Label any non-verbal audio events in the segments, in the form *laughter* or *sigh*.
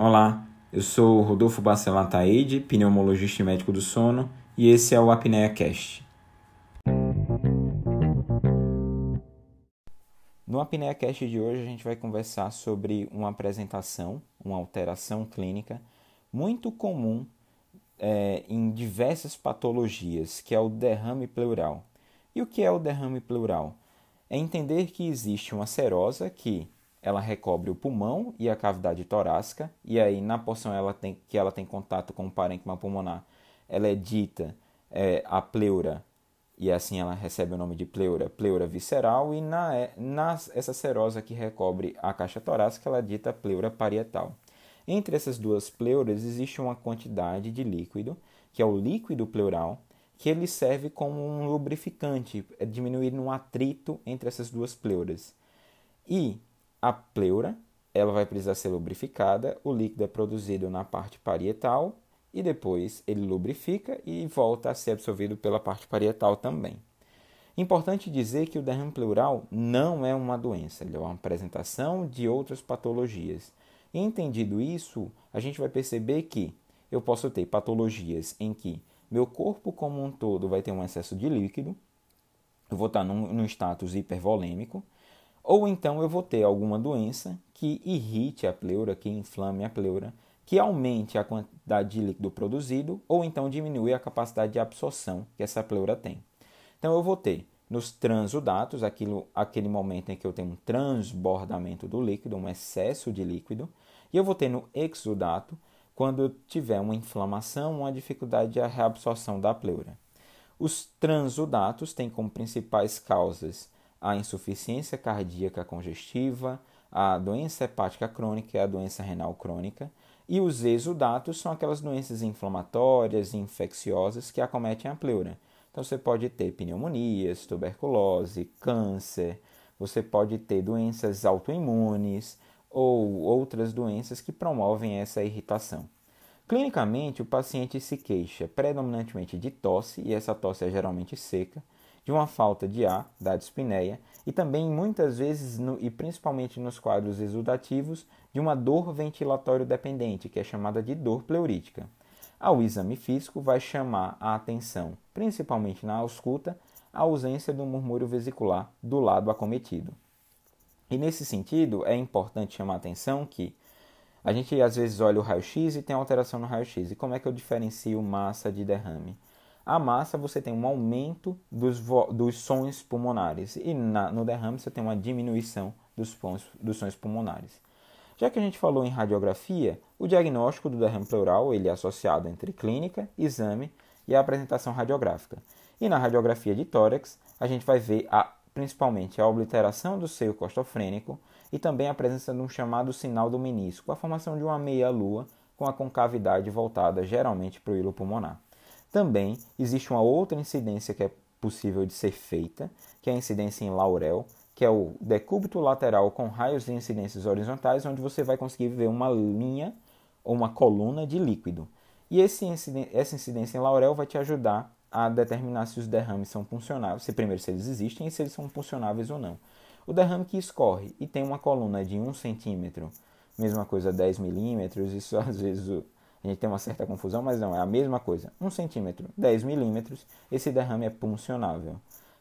Olá, eu sou Rodolfo Bacelar Taide, pneumologista e médico do sono, e esse é o Apnea Cast. No Apnea Cast de hoje a gente vai conversar sobre uma apresentação, uma alteração clínica muito comum é, em diversas patologias, que é o derrame pleural. E o que é o derrame pleural? É entender que existe uma serosa que ela recobre o pulmão e a cavidade torácica, e aí na porção ela tem, que ela tem contato com o parênquima pulmonar, ela é dita é, a pleura, e assim ela recebe o nome de pleura, pleura visceral, e na, é, na essa serosa que recobre a caixa torácica, ela é dita pleura parietal. Entre essas duas pleuras existe uma quantidade de líquido, que é o líquido pleural, que ele serve como um lubrificante, é diminuir um atrito entre essas duas pleuras. E a pleura, ela vai precisar ser lubrificada, o líquido é produzido na parte parietal e depois ele lubrifica e volta a ser absorvido pela parte parietal também. Importante dizer que o derrame pleural não é uma doença, ele é uma apresentação de outras patologias. Entendido isso, a gente vai perceber que eu posso ter patologias em que meu corpo como um todo vai ter um excesso de líquido, eu vou estar num, num status hipervolêmico, ou então eu vou ter alguma doença que irrite a pleura, que inflame a pleura, que aumente a quantidade de líquido produzido, ou então diminui a capacidade de absorção que essa pleura tem. Então eu vou ter nos transudatos, aquilo, aquele momento em que eu tenho um transbordamento do líquido, um excesso de líquido, e eu vou ter no exudato, quando eu tiver uma inflamação, uma dificuldade de reabsorção da pleura. Os transudatos têm como principais causas a insuficiência cardíaca congestiva, a doença hepática crônica e a doença renal crônica. E os exudatos são aquelas doenças inflamatórias e infecciosas que acometem a pleura. Então você pode ter pneumonias, tuberculose, câncer, você pode ter doenças autoimunes ou outras doenças que promovem essa irritação. Clinicamente, o paciente se queixa predominantemente de tosse, e essa tosse é geralmente seca, de uma falta de ar, da dispneia, e também muitas vezes, no, e principalmente nos quadros exudativos, de uma dor ventilatório dependente, que é chamada de dor pleurítica. Ao exame físico vai chamar a atenção, principalmente na ausculta, a ausência do murmúrio vesicular do lado acometido. E nesse sentido, é importante chamar a atenção que a gente às vezes olha o raio-x e tem alteração no raio-x. E como é que eu diferencio massa de derrame? A massa você tem um aumento dos, dos sons pulmonares e na, no derrame você tem uma diminuição dos, dos sons pulmonares. Já que a gente falou em radiografia, o diagnóstico do derrame pleural ele é associado entre clínica, exame e a apresentação radiográfica. E na radiografia de tórax, a gente vai ver a, principalmente a obliteração do seio costofrênico e também a presença de um chamado sinal do menisco, a formação de uma meia-lua com a concavidade voltada geralmente para o hilo pulmonar. Também existe uma outra incidência que é possível de ser feita, que é a incidência em laurel, que é o decúbito lateral com raios de incidências horizontais, onde você vai conseguir ver uma linha ou uma coluna de líquido. E esse essa incidência em laurel vai te ajudar a determinar se os derrames são funcionáveis, se primeiro se eles existem e se eles são funcionáveis ou não. O derrame que escorre e tem uma coluna de 1 centímetro, mesma coisa 10 milímetros, isso *laughs* às vezes a gente tem uma certa confusão, mas não, é a mesma coisa. 1 centímetro, 10 milímetros, esse derrame é puncionável.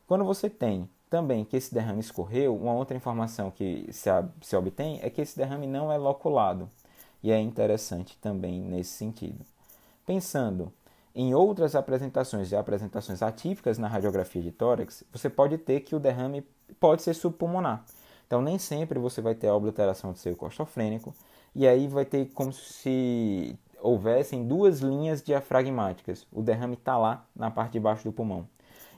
Quando você tem também que esse derrame escorreu, uma outra informação que se, se obtém é que esse derrame não é loculado. E é interessante também nesse sentido. Pensando em outras apresentações e apresentações atípicas na radiografia de tórax, você pode ter que o derrame pode ser subpulmonar. Então, nem sempre você vai ter a obliteração do seio costofrênico, e aí vai ter como se houvessem duas linhas diafragmáticas. O derrame está lá na parte de baixo do pulmão.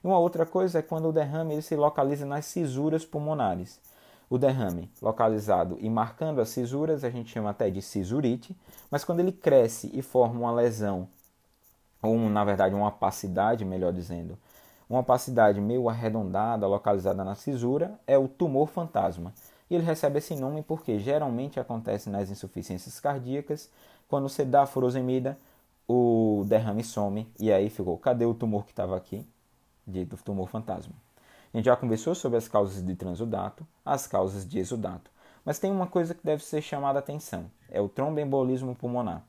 E uma outra coisa é quando o derrame ele se localiza nas cisuras pulmonares. O derrame localizado e marcando as cisuras a gente chama até de cisurite, mas quando ele cresce e forma uma lesão, ou na verdade uma opacidade, melhor dizendo, uma opacidade meio arredondada localizada na cisura, é o tumor fantasma. E ele recebe esse nome porque geralmente acontece nas insuficiências cardíacas quando você dá a furosemida, o derrame some e aí ficou, cadê o tumor que estava aqui? Dito tumor fantasma. A gente já conversou sobre as causas de transudato, as causas de exudato. Mas tem uma coisa que deve ser chamada a atenção, é o tromboembolismo pulmonar.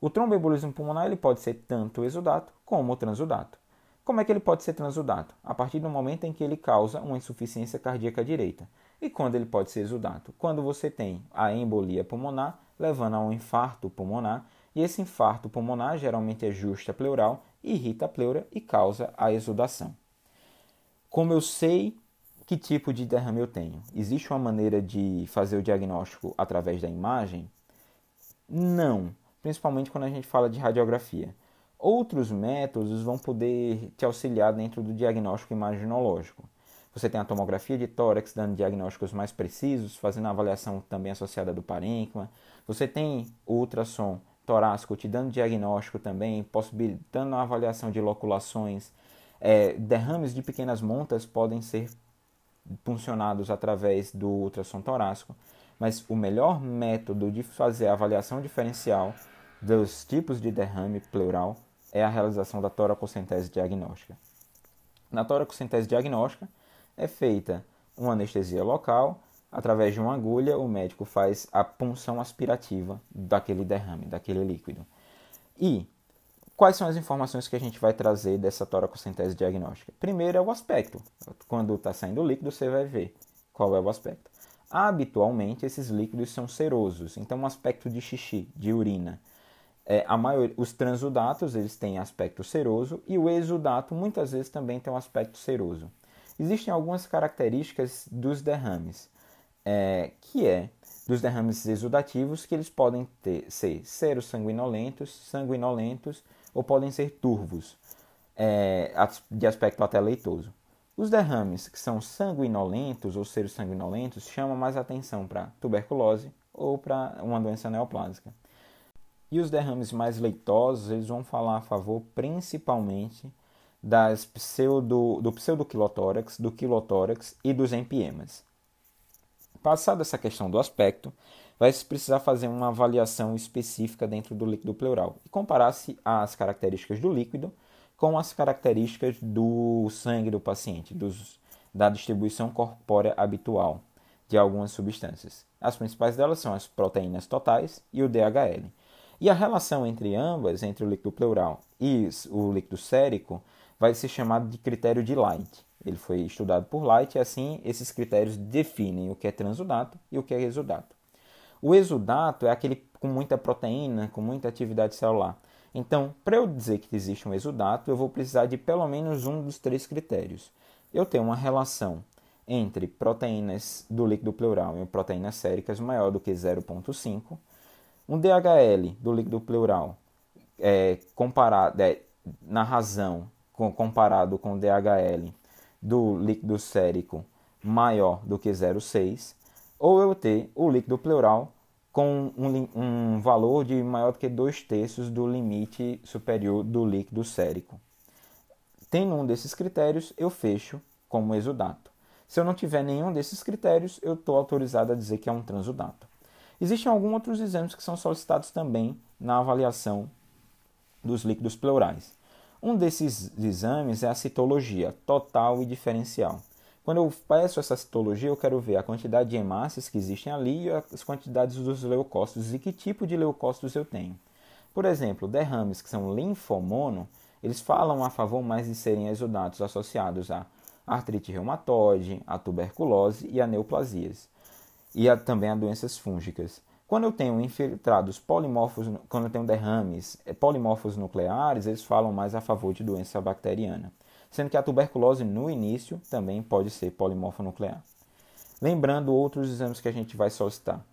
O tromboembolismo pulmonar ele pode ser tanto exudato como transudato. Como é que ele pode ser transudato? A partir do momento em que ele causa uma insuficiência cardíaca direita. E quando ele pode ser exudato? Quando você tem a embolia pulmonar, levando a um infarto pulmonar, e esse infarto pulmonar geralmente é justa pleural, irrita a pleura e causa a exudação. Como eu sei que tipo de derrame eu tenho? Existe uma maneira de fazer o diagnóstico através da imagem? Não, principalmente quando a gente fala de radiografia. Outros métodos vão poder te auxiliar dentro do diagnóstico imaginológico. Você tem a tomografia de tórax dando diagnósticos mais precisos, fazendo a avaliação também associada do parênquima. Você tem o ultrassom torácico te dando diagnóstico também, possibilitando a avaliação de loculações. É, derrames de pequenas montas podem ser funcionados através do ultrassom torácico, mas o melhor método de fazer a avaliação diferencial dos tipos de derrame pleural é a realização da toracocentese diagnóstica. Na toracocentese diagnóstica é feita uma anestesia local, através de uma agulha o médico faz a punção aspirativa daquele derrame, daquele líquido. E quais são as informações que a gente vai trazer dessa toracocentese diagnóstica? Primeiro é o aspecto. Quando está saindo o líquido, você vai ver qual é o aspecto. Habitualmente, esses líquidos são serosos, então um aspecto de xixi, de urina. É, a os transudatos eles têm aspecto seroso e o exudato muitas vezes também tem um aspecto seroso. Existem algumas características dos derrames, é, que é dos derrames exudativos, que eles podem ter, ser serossanguinolentos, sanguinolentos ou podem ser turvos, é, de aspecto até leitoso. Os derrames que são sanguinolentos ou serossanguinolentos chamam mais atenção para tuberculose ou para uma doença neoplásica. E os derrames mais leitosos, eles vão falar a favor principalmente das pseudo, do pseudoquilotórax, do quilotórax e dos empiemas. Passada essa questão do aspecto, vai se precisar fazer uma avaliação específica dentro do líquido pleural e comparar-se as características do líquido com as características do sangue do paciente, dos, da distribuição corpórea habitual de algumas substâncias. As principais delas são as proteínas totais e o DHL. E a relação entre ambas, entre o líquido pleural e o líquido sérico, vai ser chamado de critério de Light. Ele foi estudado por Light e assim esses critérios definem o que é transudato e o que é exudato. O exudato é aquele com muita proteína, com muita atividade celular. Então, para eu dizer que existe um exudato, eu vou precisar de pelo menos um dos três critérios. Eu tenho uma relação entre proteínas do líquido pleural e proteínas séricas maior do que 0,5. Um DHL do líquido pleural é, comparado, é, na razão comparado com o DHL do líquido sérico maior do que 0,6, ou eu ter o líquido pleural com um, um, valor de maior do que 2 terços do limite superior do líquido sérico. Tendo um desses critérios, eu fecho como exudato. Se eu não tiver nenhum desses critérios, eu estou autorizado a dizer que é um transudato. Existem alguns outros exames que são solicitados também na avaliação dos líquidos pleurais. Um desses exames é a citologia total e diferencial. Quando eu peço essa citologia, eu quero ver a quantidade de hemácias que existem ali e as quantidades dos leucócitos e que tipo de leucócitos eu tenho. Por exemplo, derrames que são linfomono, eles falam a favor mais de serem exudatos associados a artrite reumatoide, a tuberculose e a neoplasias, e a, também a doenças fúngicas. Quando eu tenho infiltrados polimorfos, quando eu tenho derrames eh, polimorfos nucleares, eles falam mais a favor de doença bacteriana, sendo que a tuberculose no início também pode ser polimorfo nuclear. Lembrando outros exames que a gente vai solicitar: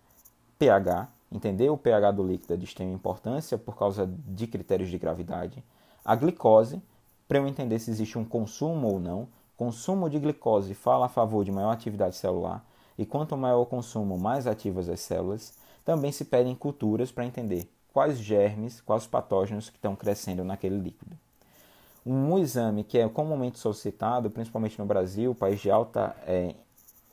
pH, entender o pH do líquido é de extrema importância por causa de critérios de gravidade. A glicose, para eu entender se existe um consumo ou não. Consumo de glicose fala a favor de maior atividade celular, e quanto maior o consumo, mais ativas as células. Também se pedem culturas para entender quais germes, quais patógenos que estão crescendo naquele líquido. Um exame que é comumente solicitado, principalmente no Brasil, país de alta, é,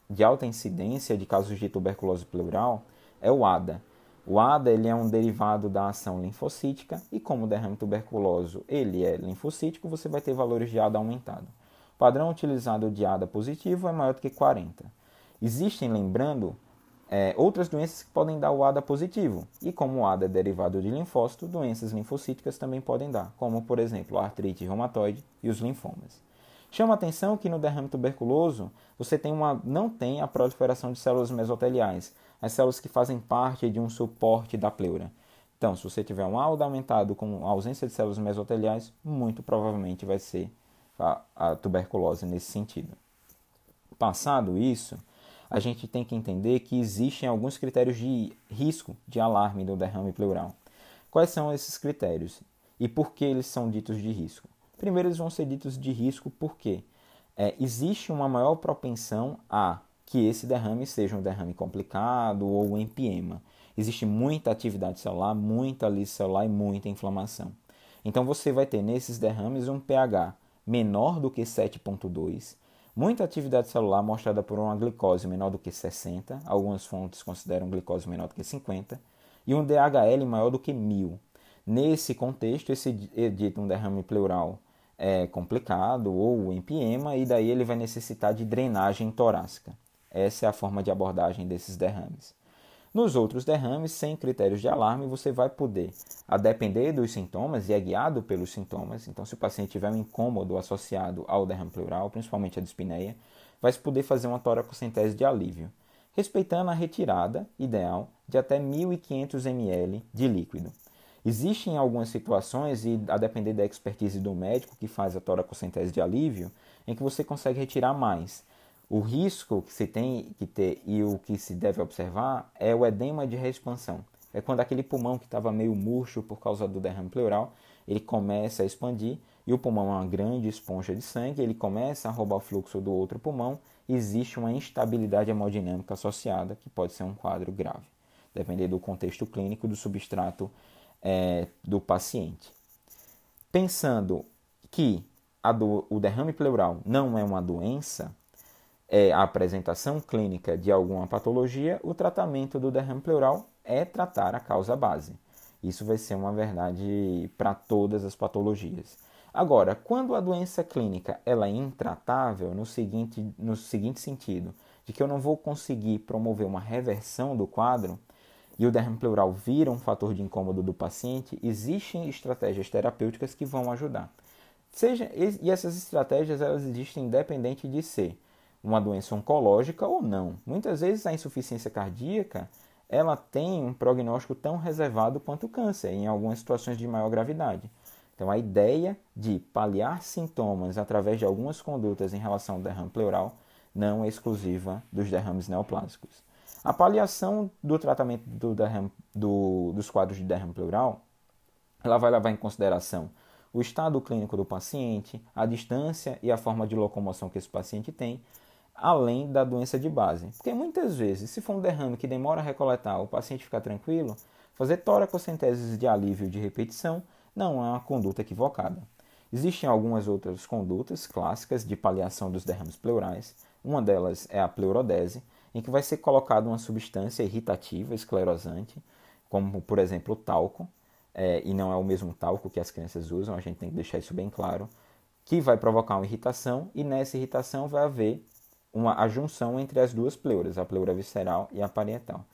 de alta incidência de casos de tuberculose pleural, é o ADA. O ADA ele é um derivado da ação linfocítica e como o derrame tuberculoso ele é linfocítico, você vai ter valores de ADA aumentado. O padrão utilizado de ADA positivo é maior do que 40. Existem, lembrando, é, outras doenças que podem dar o ADA positivo. E como o ADA é derivado de linfócito, doenças linfocíticas também podem dar, como por exemplo a artrite reumatoide e os linfomas. Chama atenção que no derrame tuberculoso você tem uma, não tem a proliferação de células mesoteliais, as células que fazem parte de um suporte da pleura. Então, se você tiver um AUDA aumentado com ausência de células mesoteliais, muito provavelmente vai ser a, a tuberculose nesse sentido. Passado isso, a gente tem que entender que existem alguns critérios de risco de alarme do derrame pleural. Quais são esses critérios e por que eles são ditos de risco? Primeiro, eles vão ser ditos de risco porque é, existe uma maior propensão a que esse derrame seja um derrame complicado ou um empiema. Existe muita atividade celular, muita lise celular e muita inflamação. Então você vai ter nesses derrames um pH menor do que 7,2 Muita atividade celular mostrada por uma glicose menor do que 60, algumas fontes consideram glicose menor do que 50, e um DHL maior do que 1000. Nesse contexto, esse dito um derrame pleural é complicado ou empiema, e daí ele vai necessitar de drenagem torácica. Essa é a forma de abordagem desses derrames. Nos outros derrames, sem critérios de alarme, você vai poder, a depender dos sintomas, e é guiado pelos sintomas, então se o paciente tiver um incômodo associado ao derrame pleural, principalmente a dispneia, vai se poder fazer uma toracocentese de alívio, respeitando a retirada ideal de até 1.500 ml de líquido. Existem algumas situações, e a depender da expertise do médico que faz a toracocentese de alívio, em que você consegue retirar mais. O risco que se tem que ter e o que se deve observar é o edema de reexpansão. É quando aquele pulmão que estava meio murcho por causa do derrame pleural, ele começa a expandir e o pulmão é uma grande esponja de sangue, ele começa a roubar o fluxo do outro pulmão, existe uma instabilidade hemodinâmica associada, que pode ser um quadro grave, dependendo do contexto clínico do substrato é, do paciente. Pensando que do, o derrame pleural não é uma doença, é a apresentação clínica de alguma patologia, o tratamento do derrame pleural é tratar a causa base. Isso vai ser uma verdade para todas as patologias. Agora, quando a doença clínica ela é intratável, no seguinte, no seguinte sentido, de que eu não vou conseguir promover uma reversão do quadro, e o derrame pleural vira um fator de incômodo do paciente, existem estratégias terapêuticas que vão ajudar. Seja, e essas estratégias elas existem independente de ser uma doença oncológica ou não. Muitas vezes a insuficiência cardíaca ela tem um prognóstico tão reservado quanto o câncer, em algumas situações de maior gravidade. Então, a ideia de paliar sintomas através de algumas condutas em relação ao derrame pleural não é exclusiva dos derrames neoplásicos. A paliação do tratamento do derrame, do, dos quadros de derrame pleural ela vai levar em consideração o estado clínico do paciente, a distância e a forma de locomoção que esse paciente tem, além da doença de base. Porque muitas vezes, se for um derrame que demora a recoletar, o paciente ficar tranquilo, fazer toracocenteses de alívio de repetição não é uma conduta equivocada. Existem algumas outras condutas clássicas de paliação dos derrames pleurais. Uma delas é a pleurodese, em que vai ser colocada uma substância irritativa, esclerosante, como por exemplo o talco, é, e não é o mesmo talco que as crianças usam, a gente tem que deixar isso bem claro, que vai provocar uma irritação, e nessa irritação vai haver uma a junção entre as duas pleuras, a pleura visceral e a parietal.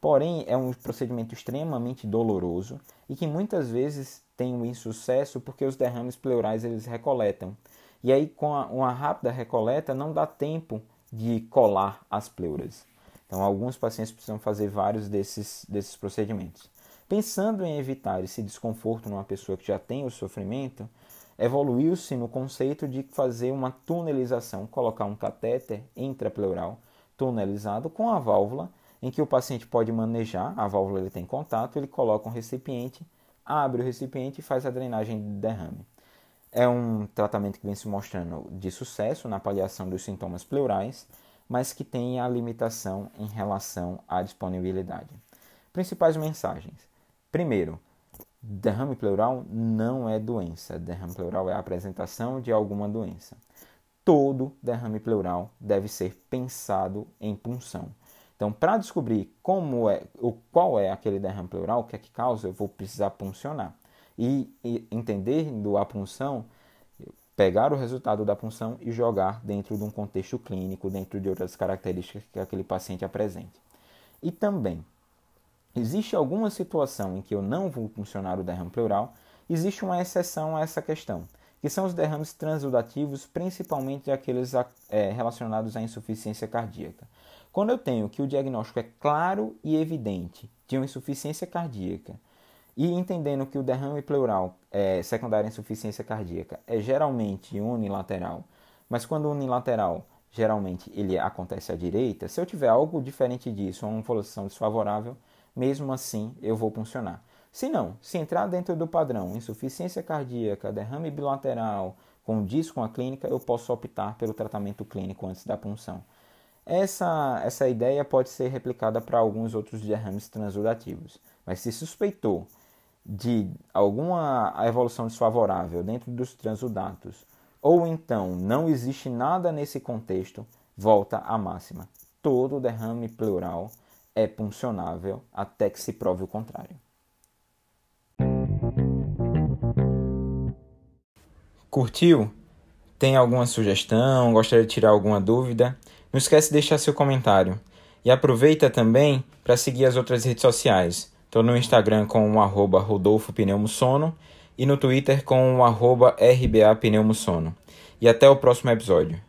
Porém, é um procedimento extremamente doloroso e que muitas vezes tem um insucesso porque os derrames pleurais eles recoletam. E aí, com a, uma rápida recoleta, não dá tempo de colar as pleuras. Então, alguns pacientes precisam fazer vários desses, desses procedimentos. Pensando em evitar esse desconforto numa pessoa que já tem o sofrimento, evoluiu-se no conceito de fazer uma tunelização, colocar um catéter intrapleural tunelizado com a válvula, em que o paciente pode manejar, a válvula ele tem contato, ele coloca um recipiente, abre o recipiente e faz a drenagem de derrame. É um tratamento que vem se mostrando de sucesso na paliação dos sintomas pleurais, mas que tem a limitação em relação à disponibilidade. Principais mensagens. Primeiro, Derrame pleural não é doença. Derrame pleural é a apresentação de alguma doença. Todo derrame pleural deve ser pensado em punção. Então, para descobrir como é, o qual é aquele derrame pleural, o que é que causa, eu vou precisar puncionar. E, e entendendo a punção, pegar o resultado da punção e jogar dentro de um contexto clínico, dentro de outras características que aquele paciente apresente. E também, existe alguma situação em que eu não vou funcionar o derrame pleural, existe uma exceção a essa questão, que são os derrames transudativos, principalmente aqueles é, relacionados à insuficiência cardíaca. Quando eu tenho que o diagnóstico é claro e evidente de uma insuficiência cardíaca, e entendendo que o derrame pleural é, secundário à insuficiência cardíaca é geralmente unilateral, mas quando unilateral, geralmente ele acontece à direita, se eu tiver algo diferente disso, uma evolução desfavorável, mesmo assim eu vou funcionar. Se não, se entrar dentro do padrão insuficiência cardíaca, derrame bilateral, com disco com a clínica, eu posso optar pelo tratamento clínico antes da punção. Essa, essa ideia pode ser replicada para alguns outros derrames transudativos, mas se suspeitou de alguma evolução desfavorável dentro dos transudatos, ou então não existe nada nesse contexto, volta à máxima. Todo derrame pleural é puncionável até que se prove o contrário. Curtiu? Tem alguma sugestão? Gostaria de tirar alguma dúvida? Não esquece de deixar seu comentário. E aproveita também para seguir as outras redes sociais. Estou no Instagram com o Rodolfo Pneumosono e no Twitter com o RBA Pneumosono. E até o próximo episódio.